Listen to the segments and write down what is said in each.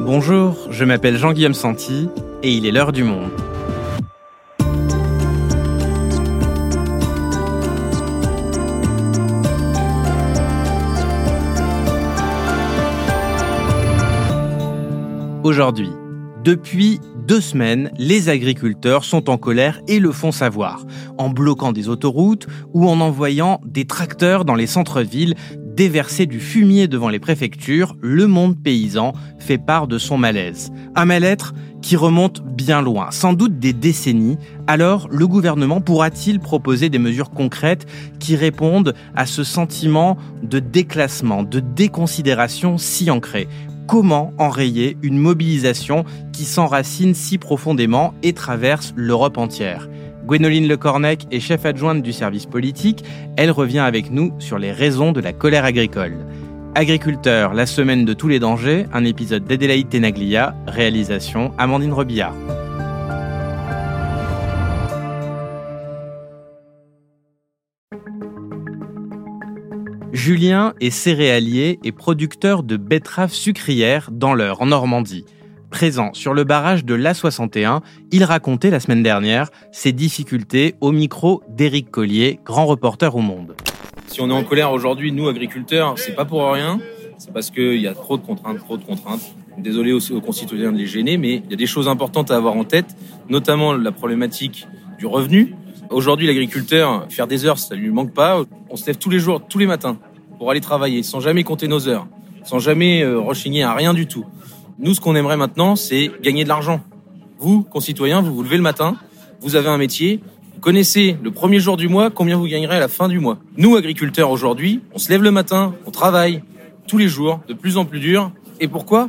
Bonjour, je m'appelle Jean-Guillaume Santi et il est l'heure du monde. Aujourd'hui, depuis deux semaines, les agriculteurs sont en colère et le font savoir, en bloquant des autoroutes ou en envoyant des tracteurs dans les centres-villes déverser du fumier devant les préfectures, le monde paysan fait part de son malaise. Un mal-être qui remonte bien loin, sans doute des décennies. Alors, le gouvernement pourra-t-il proposer des mesures concrètes qui répondent à ce sentiment de déclassement, de déconsidération si ancré? Comment enrayer une mobilisation qui s'enracine si profondément et traverse l'Europe entière? Gwénoline Lecornec est chef adjointe du service politique. Elle revient avec nous sur les raisons de la colère agricole. Agriculteur, la semaine de tous les dangers, un épisode d'Adélaïde Tenaglia, réalisation Amandine Robillard. Julien est céréalier et producteur de betteraves sucrières dans l'Eure, en Normandie. Présent sur le barrage de l'A61, il racontait la semaine dernière ses difficultés au micro d'Éric Collier, grand reporter au Monde. Si on est en colère aujourd'hui, nous agriculteurs, c'est pas pour rien. C'est parce qu'il y a trop de contraintes, trop de contraintes. Désolé aussi aux concitoyens de les gêner, mais il y a des choses importantes à avoir en tête, notamment la problématique du revenu. Aujourd'hui, l'agriculteur, faire des heures, ça lui manque pas. On se lève tous les jours, tous les matins, pour aller travailler, sans jamais compter nos heures, sans jamais euh, rechigner à rien du tout. Nous, ce qu'on aimerait maintenant, c'est gagner de l'argent. Vous, concitoyens, vous vous levez le matin, vous avez un métier, vous connaissez le premier jour du mois combien vous gagnerez à la fin du mois. Nous, agriculteurs, aujourd'hui, on se lève le matin, on travaille tous les jours, de plus en plus dur. Et pourquoi?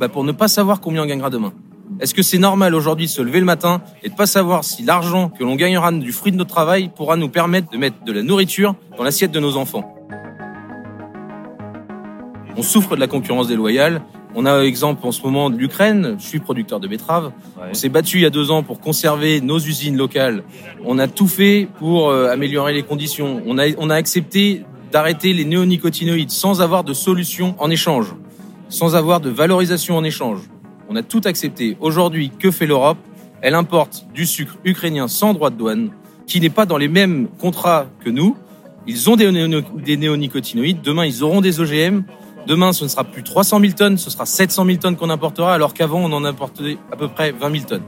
Bah Pour ne pas savoir combien on gagnera demain. Est-ce que c'est normal aujourd'hui de se lever le matin et de pas savoir si l'argent que l'on gagnera du fruit de notre travail pourra nous permettre de mettre de la nourriture dans l'assiette de nos enfants? On souffre de la concurrence déloyale on a exemple en ce moment de l'Ukraine. Je suis producteur de betteraves. On s'est battu il y a deux ans pour conserver nos usines locales. On a tout fait pour euh, améliorer les conditions. On a, on a accepté d'arrêter les néonicotinoïdes sans avoir de solution en échange, sans avoir de valorisation en échange. On a tout accepté. Aujourd'hui, que fait l'Europe? Elle importe du sucre ukrainien sans droit de douane, qui n'est pas dans les mêmes contrats que nous. Ils ont des, des néonicotinoïdes. Demain, ils auront des OGM. Demain, ce ne sera plus 300 000 tonnes, ce sera 700 000 tonnes qu'on importera, alors qu'avant, on en importait à peu près 20 000 tonnes.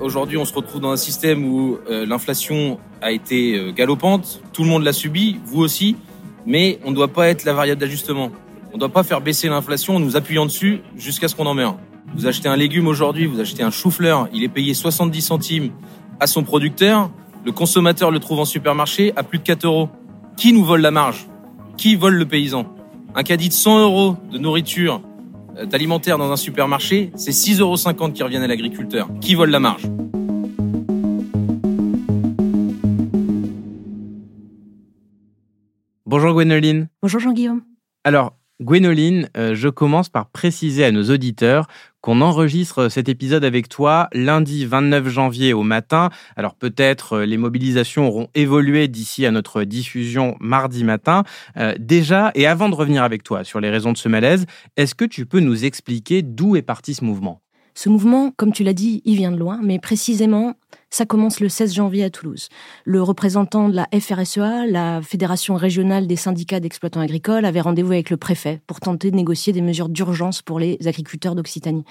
Aujourd'hui, on se retrouve dans un système où euh, l'inflation a été euh, galopante, tout le monde l'a subi, vous aussi, mais on ne doit pas être la variable d'ajustement. On ne doit pas faire baisser l'inflation en nous appuyant dessus jusqu'à ce qu'on en meure. Vous achetez un légume aujourd'hui, vous achetez un chou-fleur, il est payé 70 centimes à son producteur, le consommateur le trouve en supermarché à plus de 4 euros. Qui nous vole la marge? Qui vole le paysan Un caddie de 100 euros de nourriture euh, d'alimentaire dans un supermarché, c'est 6,50 euros qui reviennent à l'agriculteur. Qui vole la marge Bonjour Gwénoline. Bonjour Jean-Guillaume. Alors, Gwénoline, euh, je commence par préciser à nos auditeurs qu'on enregistre cet épisode avec toi lundi 29 janvier au matin. Alors peut-être euh, les mobilisations auront évolué d'ici à notre diffusion mardi matin. Euh, déjà, et avant de revenir avec toi sur les raisons de ce malaise, est-ce que tu peux nous expliquer d'où est parti ce mouvement? Ce mouvement, comme tu l'as dit, il vient de loin, mais précisément, ça commence le 16 janvier à Toulouse. Le représentant de la FRSEA, la Fédération régionale des syndicats d'exploitants agricoles, avait rendez-vous avec le préfet pour tenter de négocier des mesures d'urgence pour les agriculteurs d'Occitanie.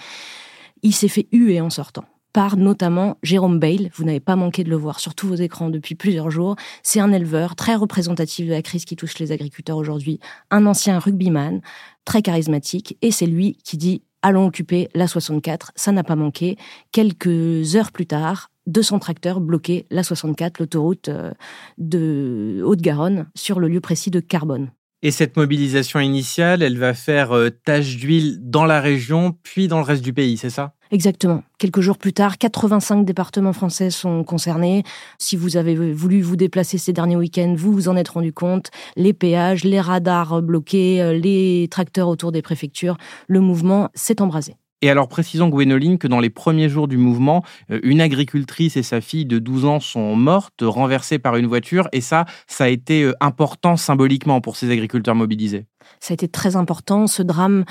Il s'est fait huer en sortant par notamment Jérôme Bale. Vous n'avez pas manqué de le voir sur tous vos écrans depuis plusieurs jours. C'est un éleveur très représentatif de la crise qui touche les agriculteurs aujourd'hui, un ancien rugbyman, très charismatique, et c'est lui qui dit allons occuper la 64. Ça n'a pas manqué. Quelques heures plus tard, 200 tracteurs bloquaient la 64, l'autoroute euh, de Haute-Garonne, sur le lieu précis de Carbone. Et cette mobilisation initiale, elle va faire euh, tache d'huile dans la région, puis dans le reste du pays, c'est ça? Exactement. Quelques jours plus tard, 85 départements français sont concernés. Si vous avez voulu vous déplacer ces derniers week-ends, vous vous en êtes rendu compte. Les péages, les radars bloqués, euh, les tracteurs autour des préfectures, le mouvement s'est embrasé. Et alors précisons, Gwénoline, que dans les premiers jours du mouvement, euh, une agricultrice et sa fille de 12 ans sont mortes, renversées par une voiture, et ça, ça a été euh, important symboliquement pour ces agriculteurs mobilisés. Ça a été très important, ce drame.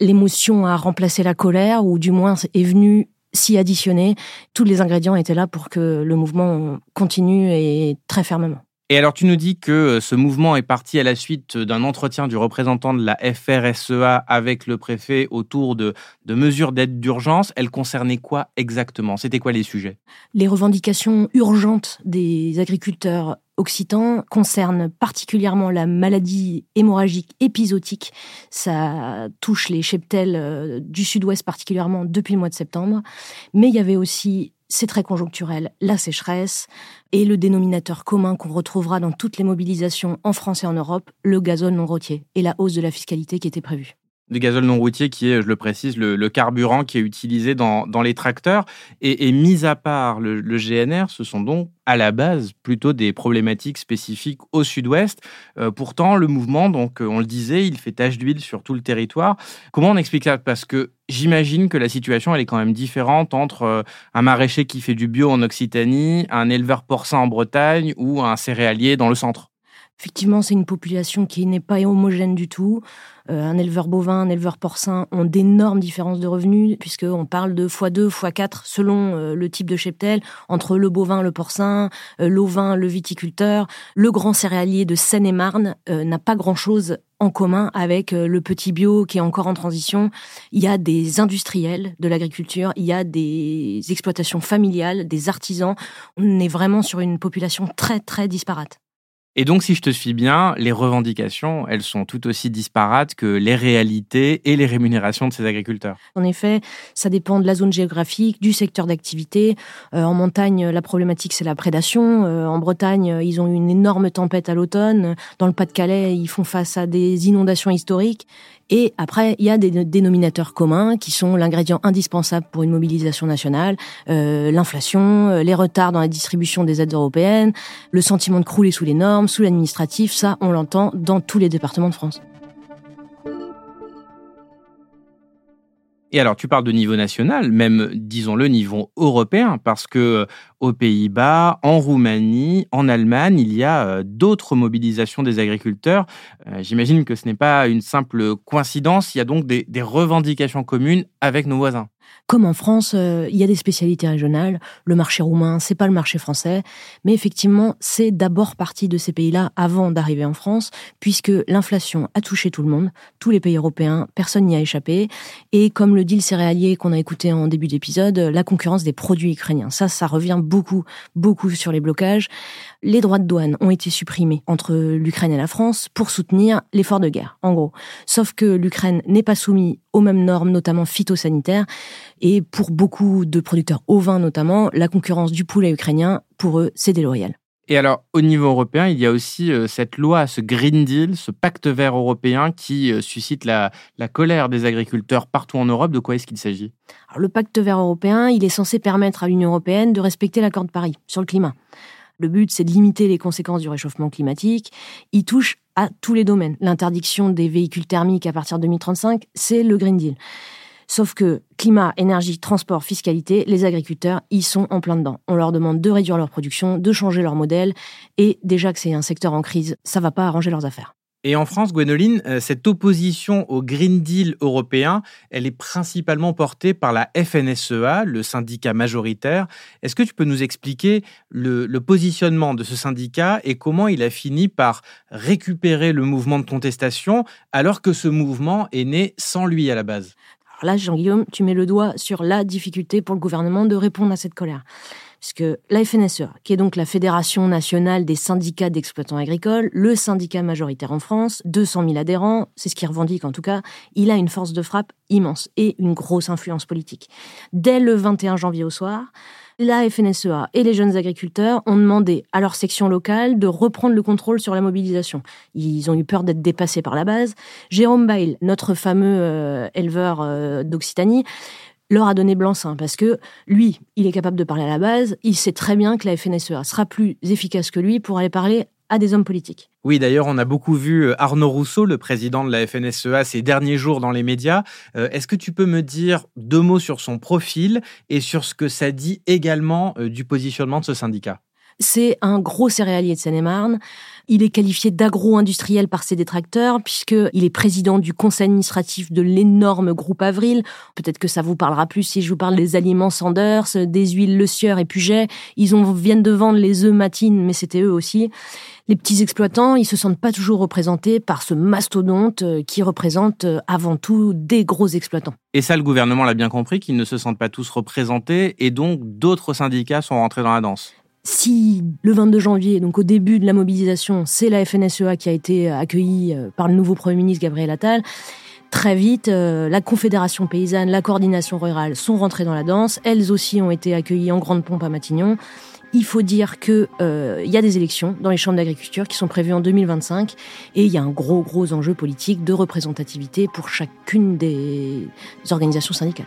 L'émotion a remplacé la colère, ou du moins est venue s'y additionner. Tous les ingrédients étaient là pour que le mouvement continue et très fermement. Et alors, tu nous dis que euh, ce mouvement est parti à la suite d'un entretien du représentant de la FRSEA avec le préfet autour de, mesures d'aide d'urgence. Elles concernaient quoi exactement? C'était quoi les sujets? Les revendications urgentes des agriculteurs occitans concernent particulièrement la maladie hémorragique épisodique. Ça touche les cheptels euh, du sud-ouest particulièrement depuis le mois de septembre. Mais il y avait aussi c'est très conjoncturel, la sécheresse et le dénominateur commun qu'on retrouvera dans toutes les mobilisations en France et en Europe, le gazole non routier et la hausse de la fiscalité qui était prévue. Le gazole non routier qui est, je le précise, le, carburant qui est utilisé dans, les tracteurs. Et, mis à part le, GNR, ce sont donc à la base plutôt des problématiques spécifiques au sud-ouest. Euh, pourtant, le mouvement, donc on le disait, il fait tache d'huile sur tout le territoire. Comment on explique ça? Parce que j'imagine que la situation, elle est quand même différente entre euh, un maraîcher qui fait du bio en Occitanie, un éleveur porcin en Bretagne ou un céréalier dans le centre. Effectivement, c'est une population qui n'est pas homogène du tout. Euh, un éleveur bovin, un éleveur porcin ont d'énormes différences de revenus, puisqu'on parle de x2, x4 selon euh, le type de cheptel, entre le bovin, le porcin, euh, l'ovin, le viticulteur. Le grand céréalier de Seine-et-Marne n'a pas grand-chose en commun avec le petit bio qui est encore en transition. Il y a des industriels de l'agriculture, il y a des exploitations familiales, des artisans. On est vraiment sur une population très, très disparate. Et donc, si je te suis bien, les revendications, elles sont tout aussi disparates que les réalités et les rémunérations de ces agriculteurs. En effet, ça dépend de la zone géographique, du secteur d'activité. Euh, en montagne, la problématique, c'est la prédation. Euh, en Bretagne, ils ont eu une énorme tempête à l'automne. Dans le Pas-de-Calais, ils font face à des inondations historiques. Et après, il y a des dénominateurs communs qui sont l'ingrédient indispensable pour une mobilisation nationale, euh, l'inflation, euh, les retards dans la distribution des aides européennes, le sentiment de crouler sous les normes, sous l'administratif, ça, on l'entend dans tous les départements de France. Et alors, tu parles de niveau national, même, disons-le, niveau européen, parce que euh, aux Pays-Bas, en Roumanie, en Allemagne, il y a euh, d'autres mobilisations des agriculteurs. Euh, j'imagine que ce n'est pas une simple coïncidence, il y a donc des, des revendications communes avec nos voisins. Comme en France, euh, il y a des spécialités régionales. Le marché roumain, c'est pas le marché français, mais effectivement, c'est d'abord parti de ces pays-là avant d'arriver en France, puisque l'inflation a touché tout le monde, tous les pays européens, personne n'y a échappé. Et comme le dit le céréalier qu'on a écouté en début d'épisode, la concurrence des produits ukrainiens. Ça, ça revient beaucoup, beaucoup sur les blocages. Les droits de douane ont été supprimés entre l'Ukraine et la France pour soutenir l'effort de guerre, en gros. Sauf que l'Ukraine n'est pas soumise aux mêmes normes, notamment phytosanitaires. Et pour beaucoup de producteurs ovins notamment, la concurrence du poulet ukrainien, pour eux, c'est déloyal. Et alors, au niveau européen, il y a aussi euh, cette loi, ce Green Deal, ce pacte vert européen qui euh, suscite la, colère des agriculteurs partout en Europe. De quoi est-ce qu'il s'agit? Le pacte vert européen, il est censé permettre à l'Union européenne de respecter l'accord de Paris sur le climat. Le but, c'est de limiter les conséquences du réchauffement climatique. Il touche à tous les domaines. L'interdiction des véhicules thermiques à partir de 2035, c'est le Green Deal. Sauf que climat, énergie, transport, fiscalité, les agriculteurs, ils sont en plein dedans. On leur demande de réduire leur production, de changer leur modèle, et déjà que c'est un secteur en crise, ça va pas arranger leurs affaires. Et en France, Gwénoline, euh, cette opposition au Green Deal européen, elle est principalement portée par la FNSEA, le syndicat majoritaire. Est-ce que tu peux nous expliquer le, positionnement de ce syndicat et comment il a fini par récupérer le mouvement de contestation alors que ce mouvement est né sans lui à la base? Alors là, Jean-Guillaume, tu mets le doigt sur la difficulté pour le gouvernement de répondre à cette colère puisque la FNSEA, qui est donc la Fédération nationale des syndicats d'exploitants agricoles, le syndicat majoritaire en France, 200 000 adhérents, c'est ce qu'il revendique en tout cas, il a une force de frappe immense et une grosse influence politique. Dès le 21 janvier au soir, la FNSEA et les jeunes agriculteurs ont demandé à leur section locale de reprendre le contrôle sur la mobilisation. Ils ont eu peur d'être dépassés par la base. Jérôme Bail, notre fameux euh, éleveur euh, d'Occitanie, leur a donné blanc-seing parce que lui, il est capable de parler à la base, il sait très bien que la FNSEA sera plus efficace que lui pour aller parler à des hommes politiques. Oui, d'ailleurs, on a beaucoup vu euh, Arnaud Rousseau, le président de la FNSEA, ces derniers jours dans les médias. Euh, est-ce que tu peux me dire deux mots sur son profil et sur ce que ça dit également euh, du positionnement de ce syndicat? C'est un gros céréalier de Seine-et-Marne. Il est qualifié d'agro-industriel par ses détracteurs puisqu'il est président du conseil administratif de l'énorme groupe Avril. Peut-être que ça vous parlera plus si je vous parle des aliments Sanders, des huiles Le Sieur et Puget. Ils viennent de vendre les œufs Matine, mais c'était eux aussi. Les petits exploitants, ils se sentent pas toujours représentés par ce mastodonte euh, qui représente euh, avant tout des gros exploitants. Et ça, le gouvernement l'a bien compris, qu'ils ne se sentent pas tous représentés et donc d'autres syndicats sont rentrés dans la danse si le 22 janvier, donc au début de la mobilisation, c'est la FNSEA qui a été accueillie euh, par le nouveau Premier ministre Gabriel Attal, très vite, euh, la Confédération paysanne, la coordination rurale sont rentrées dans la danse. Elles aussi ont été accueillies en grande pompe à Matignon. Il faut dire que euh, il y a des élections dans les chambres d'agriculture qui sont prévues en 2025 et il y a un gros gros enjeu politique de représentativité pour chacune des organisations syndicales.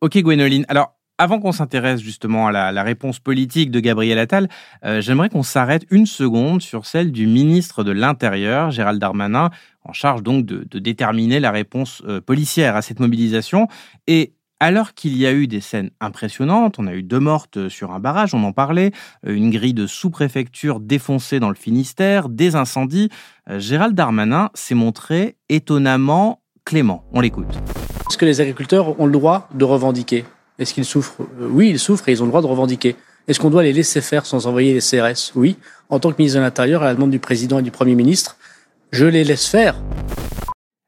Ok Gwénoline, alors avant qu'on s'intéresse justement à la, réponse politique de Gabriel Attal, euh, j'aimerais qu'on s'arrête une seconde sur celle du ministre de l'Intérieur, Gérald Darmanin, en charge donc de, déterminer la réponse euh, policière à cette mobilisation. Et alors qu'il y a eu des scènes impressionnantes, on a eu deux mortes sur un barrage, on en parlait, euh, une grille de sous-préfecture défoncée dans le Finistère, des incendies, Gérald Darmanin s'est montré étonnamment clément. On l'écoute. Est-ce que les agriculteurs ont le droit de revendiquer Est-ce qu'ils souffrent? Euh, Oui, ils souffrent et ils ont le droit de revendiquer. Est-ce qu'on doit les laisser faire sans envoyer les CRS Oui. En tant que ministre de l'Intérieur, à la demande du président et du Premier ministre, je les laisse faire.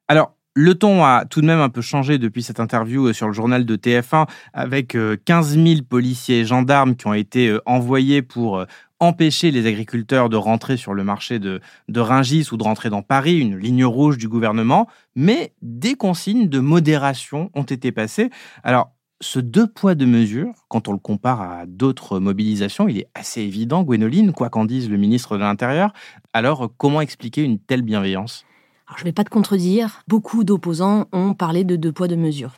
Alors, le ton a tout de même un peu changé depuis cette interview euh, sur le journal de TF1 avec 15 euh, 000 policiers et gendarmes qui ont été envoyés pour empêcher les agriculteurs de rentrer sur le marché de, de Ringis ou de rentrer dans Paris, une ligne rouge du gouvernement, mais des consignes de modération ont été passées. Alors, ce deux poids, deux mesures, quand on le compare à d'autres mobilisations, il est assez évident, Gwénoline, quoi qu'en dise le ministre de l'Intérieur. Alors, comment expliquer une telle bienveillance? Je ne vais pas te contredire, beaucoup d'opposants ont parlé de deux poids, deux mesures.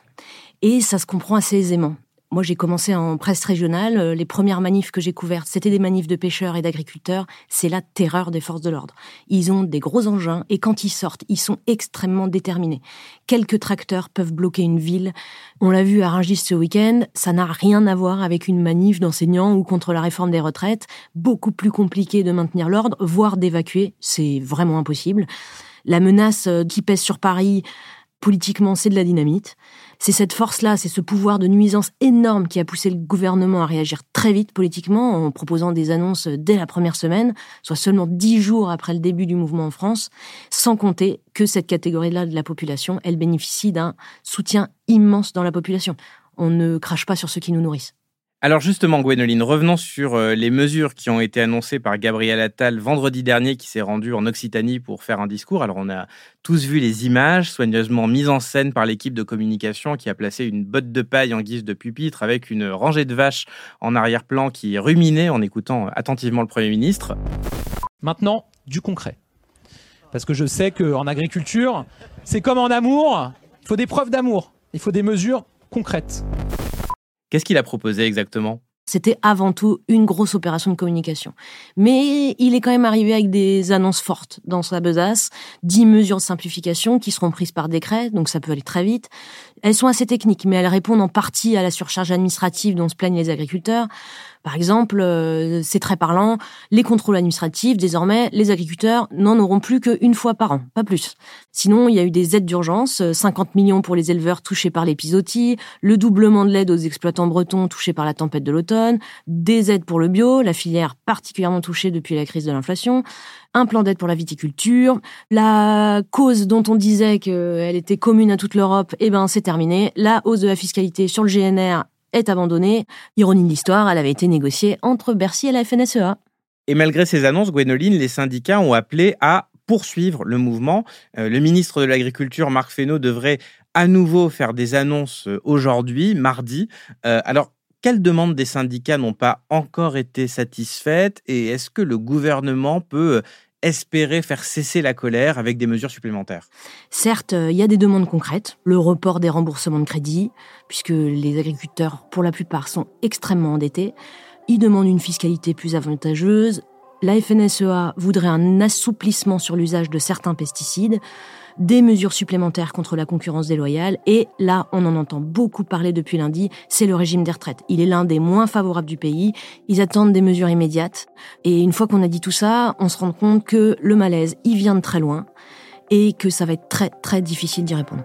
Et ça se comprend assez aisément. Moi, j'ai commencé en presse régionale. Euh, les premières manifs que j'ai couvertes, c'était des manifs de pêcheurs et d'agriculteurs. C'est la terreur des forces de l'ordre. Ils ont des gros engins et quand ils sortent, ils sont extrêmement déterminés. Quelques tracteurs peuvent bloquer une ville. On l'a vu à Rungis ce week-end. Ça n'a rien à voir avec une manif d'enseignants ou contre la réforme des retraites. Beaucoup plus compliqué de maintenir l'ordre, voire d'évacuer. C'est vraiment impossible. La menace euh, qui pèse sur Paris, politiquement, c'est de la dynamite. C'est cette force-là, c'est ce pouvoir de nuisance énorme qui a poussé le gouvernement à réagir très vite politiquement en proposant des annonces dès la première semaine, soit seulement dix jours après le début du mouvement en France, sans compter que cette catégorie-là de la population, elle bénéficie d'un soutien immense dans la population. On ne crache pas sur ceux qui nous nourrissent. Alors justement, Gwénoline, revenons sur euh, les mesures qui ont été annoncées par Gabriel Attal vendredi dernier, qui s'est rendu en Occitanie pour faire un discours. Alors on a tous vu les images soigneusement mises en scène par l'équipe de communication qui a placé une botte de paille en guise de pupitre avec une rangée de vaches en arrière-plan qui ruminait en écoutant attentivement le Premier ministre. Maintenant, du concret. Parce que je sais qu'en agriculture, c'est comme en amour, il faut des preuves d'amour, il faut des mesures concrètes. Qu'est-ce qu'il a proposé exactement? C'était avant tout une grosse opération de communication. Mais il est quand même arrivé avec des annonces fortes dans sa besace, dix mesures de simplification qui seront prises par décret, donc ça peut aller très vite. Elles sont assez techniques, mais elles répondent en partie à la surcharge administrative dont se plaignent les agriculteurs. Par exemple, euh, c'est très parlant, les contrôles administratifs, désormais, les agriculteurs n'en auront plus qu'une fois par an, pas plus. Sinon, il y a eu des aides d'urgence, 50 euh, millions pour les éleveurs touchés par l'épisodie, le doublement de l'aide aux exploitants bretons touchés par la tempête de l'automne, des aides pour le bio, la filière particulièrement touchée depuis la crise de l'inflation, un plan d'aide pour la viticulture, la cause dont on disait qu'elle était commune à toute l'Europe, eh ben c'est terminé, la hausse de la fiscalité sur le GNR est abandonnée. Ironie de l'histoire, elle avait été négociée entre Bercy et la FNSEA. Et malgré ces annonces, Gwénoline, les syndicats ont appelé à poursuivre le mouvement. Euh, le ministre de l'Agriculture, Marc Fesneau, devrait à nouveau faire des annonces euh, aujourd'hui, mardi. Euh, alors, quelles demandes des syndicats n'ont pas encore été satisfaites? Et est-ce que le gouvernement peut espérer faire cesser la colère avec des mesures supplémentaires Certes, euh, il y a des demandes concrètes, le report des remboursements de crédit, puisque les agriculteurs, pour la plupart, sont extrêmement endettés. Ils demandent une fiscalité plus avantageuse. La FNSEA voudrait un assouplissement sur l'usage de certains pesticides des mesures supplémentaires contre la concurrence déloyale. Et là, on en entend beaucoup parler depuis lundi, c'est le régime des retraites. Il est l'un des moins favorables du pays. Ils attendent des mesures immédiates. Et une fois qu'on a dit tout ça, on se rend compte que le malaise, il vient de très loin et que ça va être très très difficile d'y répondre.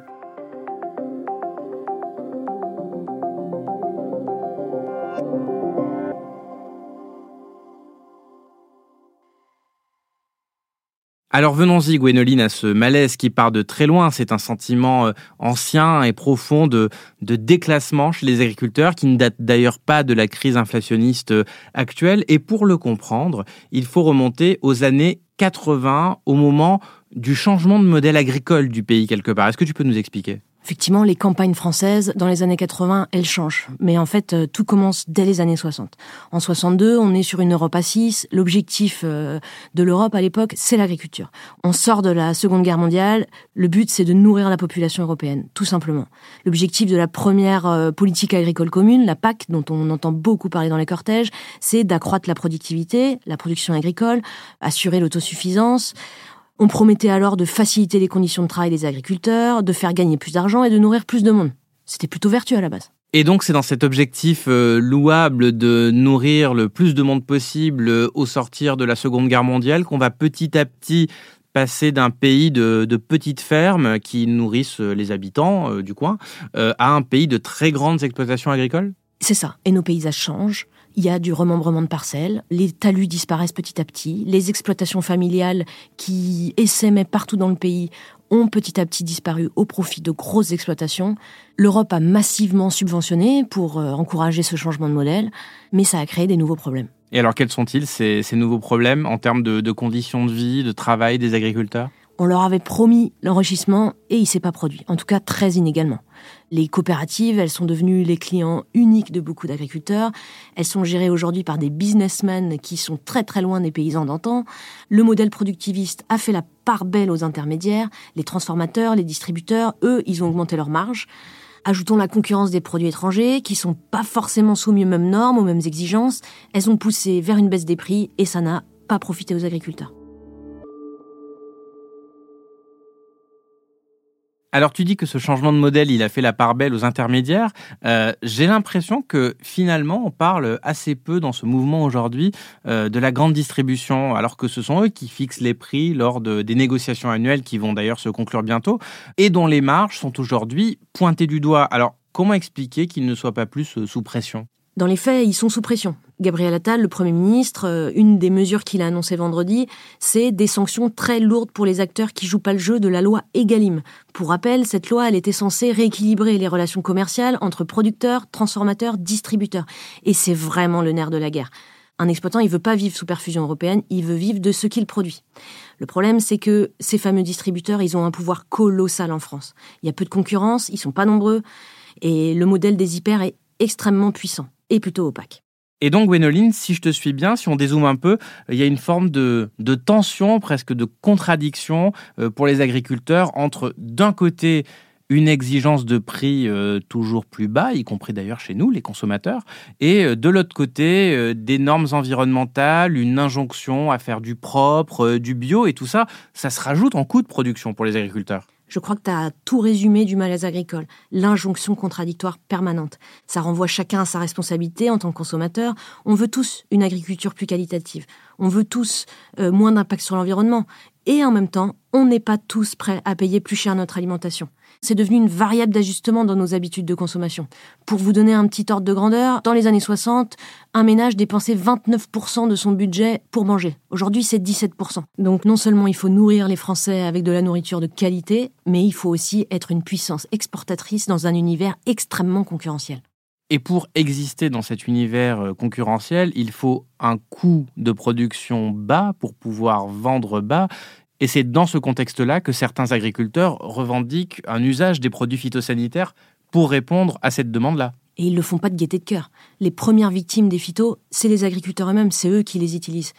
Alors venons-y, Gwénoline, à ce malaise qui part de très loin. C'est un sentiment euh, ancien et profond de, déclassement chez les agriculteurs qui ne date d'ailleurs pas de la crise inflationniste euh, actuelle. Et pour le comprendre, il faut remonter aux années 80, au moment du changement de modèle agricole du pays quelque part. Est-ce que tu peux nous expliquer? Effectivement, les campagnes françaises, dans les années 80, elles changent. Mais en fait, euh, tout commence dès les années 60. En 62, on est sur une Europe à 6. L'objectif euh, de l'Europe à l'époque, c'est l'agriculture. On sort de la Seconde Guerre mondiale. Le but, c'est de nourrir la population européenne, tout simplement. L'objectif de la première euh, politique agricole commune, la PAC, dont on entend beaucoup parler dans les cortèges, c'est d'accroître la productivité, la production agricole, assurer l'autosuffisance. On promettait alors de faciliter les conditions de travail des agriculteurs, de faire gagner plus d'argent et de nourrir plus de monde. C'était plutôt vertueux à la base. Et donc c'est dans cet objectif euh, louable de nourrir le plus de monde possible euh, au sortir de la Seconde Guerre mondiale qu'on va petit à petit passer d'un pays de, petites fermes qui nourrissent euh, les habitants du coin à un pays de très grandes exploitations agricoles? C'est ça. Et nos paysages changent. Il y a du remembrement de parcelles, les talus disparaissent petit à petit, les exploitations familiales qui essaimaient partout dans le pays ont petit à petit disparu au profit de grosses exploitations. L'Europe a massivement subventionné pour euh, encourager ce changement de modèle, mais ça a créé des nouveaux problèmes. Et alors quels sont-ils ces, nouveaux problèmes en termes de, conditions de vie, de travail des agriculteurs? On leur avait promis l'enrichissement et il s'est pas produit, en tout cas très inégalement. Les coopératives, elles sont devenues les clients uniques de beaucoup d'agriculteurs. Elles sont gérées aujourd'hui par des businessmen qui sont très très loin des paysans d'antan. Le modèle productiviste a fait la part belle aux intermédiaires. Les transformateurs, les distributeurs, eux, ils ont augmenté leurs marges. Ajoutons la concurrence des produits étrangers qui sont pas forcément soumis aux mêmes normes, aux mêmes exigences. Elles ont poussé vers une baisse des prix et ça n'a pas profité aux agriculteurs. Alors tu dis que ce changement de modèle, il a fait la part belle aux intermédiaires. Euh, j'ai l'impression que finalement, on parle assez peu dans ce mouvement aujourd'hui euh, de la grande distribution, alors que ce sont eux qui fixent les prix lors de, des négociations annuelles qui vont d'ailleurs se conclure bientôt, et dont les marges sont aujourd'hui pointées du doigt. Alors comment expliquer qu'ils ne soient pas plus euh, sous pression? Dans les faits, ils sont sous pression. Gabriel Attal, le Premier ministre, euh, une des mesures qu'il a annoncées vendredi, c'est des sanctions très lourdes pour les acteurs qui jouent pas le jeu de la loi Egalim. Pour rappel, cette loi, elle était censée rééquilibrer les relations commerciales entre producteurs, transformateurs, distributeurs. Et c'est vraiment le nerf de la guerre. Un exploitant, il veut pas vivre sous perfusion européenne, il veut vivre de ce qu'il produit. Le problème, c'est que ces fameux distributeurs, ils ont un pouvoir colossal en France. Il y a peu de concurrence, ils sont pas nombreux, et le modèle des hyper est extrêmement puissant et plutôt opaque. Et donc, Gwénoline, si je te suis bien, si on dézoome un peu, il y a une forme de, de tension, presque de contradiction euh, pour les agriculteurs entre, d'un côté, une exigence de prix euh, toujours plus bas, y compris d'ailleurs chez nous, les consommateurs, et euh, de l'autre côté, des normes environnementales, une injonction à faire du propre, du bio, et tout ça, ça se rajoute en coût de production pour les agriculteurs. Je crois que tu as tout résumé du malaise agricole, l'injonction contradictoire permanente. Ça renvoie chacun à sa responsabilité en tant que consommateur. On veut tous une agriculture plus qualitative. On veut tous euh, moins d'impact sur l'environnement. Et en même temps, on n'est pas tous prêts à payer plus cher notre alimentation. C'est devenu une variable d'ajustement dans nos habitudes de consommation. Pour vous donner un petit ordre de grandeur, dans les années 60, un ménage dépensait 29% de son budget pour manger. Aujourd'hui, c'est 17%. Donc non seulement il faut nourrir les Français avec de la nourriture de qualité, mais il faut aussi être une puissance exportatrice dans un univers extrêmement concurrentiel. Et pour exister dans cet univers euh, concurrentiel, il faut un coût de production bas pour pouvoir vendre bas. Et c'est dans ce contexte-là que certains agriculteurs revendiquent un usage des produits phytosanitaires pour répondre à cette demande-là. Et ils le font pas de gaieté de cœur. Les premières victimes des phytos, c'est les agriculteurs eux-mêmes, c'est eux qui les utilisent.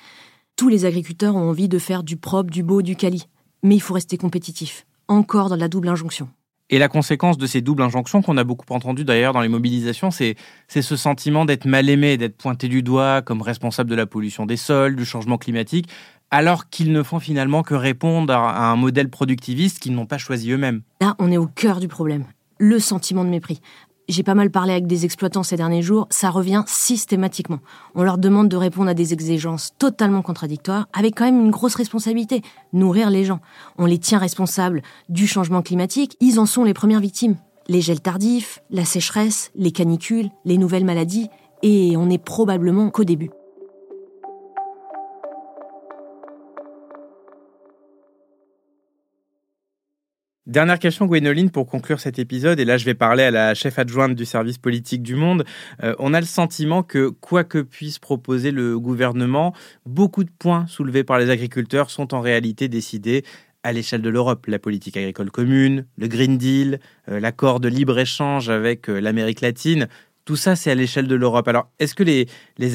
Tous les agriculteurs ont envie de faire du propre, du beau, du quali. Mais il faut rester compétitif. Encore dans la double injonction. Et la conséquence de ces doubles injonctions, qu'on a beaucoup entendu d'ailleurs dans les mobilisations, c'est ce sentiment d'être mal aimé, d'être pointé du doigt comme responsable de la pollution des sols, du changement climatique, alors qu'ils ne font finalement que répondre à un modèle productiviste qu'ils n'ont pas choisi eux-mêmes. Là, on est au cœur du problème. Le sentiment de mépris. J'ai pas mal parlé avec des exploitants ces derniers jours, ça revient systématiquement. On leur demande de répondre à des exigences totalement contradictoires, avec quand même une grosse responsabilité, nourrir les gens. On les tient responsables du changement climatique, ils en sont les premières victimes. Les gels tardifs, la sécheresse, les canicules, les nouvelles maladies, et on n'est probablement qu'au début. Dernière question, Gwénoline, pour conclure cet épisode, et là je vais parler à la chef adjointe du service politique du Monde. Euh, on a le sentiment que, quoi que puisse proposer le gouvernement, beaucoup de points soulevés par les agriculteurs sont en réalité décidés à l'échelle de l'Europe. La politique agricole commune, le Green Deal, euh, l'accord de libre-échange avec euh, l'Amérique latine, tout ça, c'est à l'échelle de l'Europe. Alors, est-ce que les,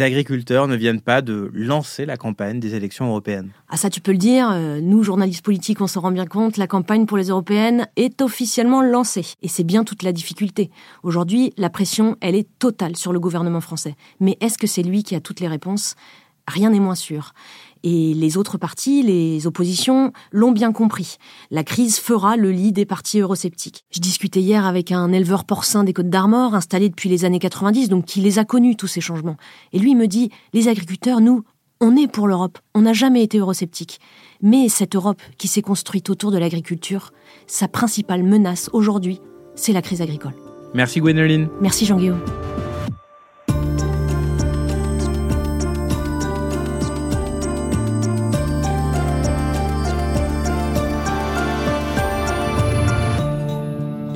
agriculteurs ne viennent pas de lancer la campagne des élections européennes? Ah ça, tu peux le dire. Euh, nous, journalistes politiques, on s'en rend bien compte. La campagne pour les européennes est officiellement lancée. Et c'est bien toute la difficulté. Aujourd'hui, la pression, elle est totale sur le gouvernement français. Mais est-ce que c'est lui qui a toutes les réponses? Rien n'est moins sûr. Et les autres partis, les oppositions, l'ont bien compris. La crise fera le lit des partis eurosceptiques. Je discutais hier avec un éleveur porcin des Côtes d'Armor, installé depuis les années 90, donc qui les a connus, tous ces changements. Et lui me dit, les agriculteurs, nous, on est pour l'Europe. On n'a jamais été eurosceptiques. Mais cette Europe qui s'est construite autour de l'agriculture, sa principale menace aujourd'hui, c'est la crise agricole. Merci Gwénoline. Merci Jean-Guillaume.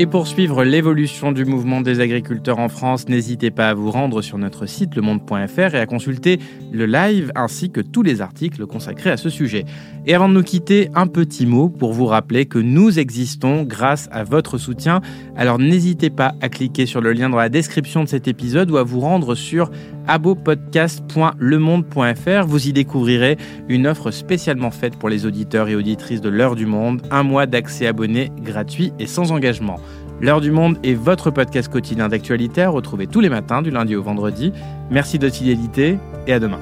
Et pour suivre l'évolution du mouvement des agriculteurs en France, n'hésitez pas à vous rendre sur notre site lemonde.fr et à consulter le live ainsi que tous les articles consacrés à ce sujet. Et avant de nous quitter, un petit mot pour vous rappeler que nous existons grâce à votre soutien. Alors n'hésitez pas à cliquer sur le lien dans la description de cet épisode ou à vous rendre sur abopodcast.lemonde.fr. Vous y découvrirez une offre spécialement faite pour les auditeurs et auditrices de l'heure du monde, un mois d'accès abonné gratuit et sans engagement. L'heure du monde est votre podcast quotidien d'actualité à retrouver tous les matins du lundi au vendredi. Merci de votre fidélité et à demain.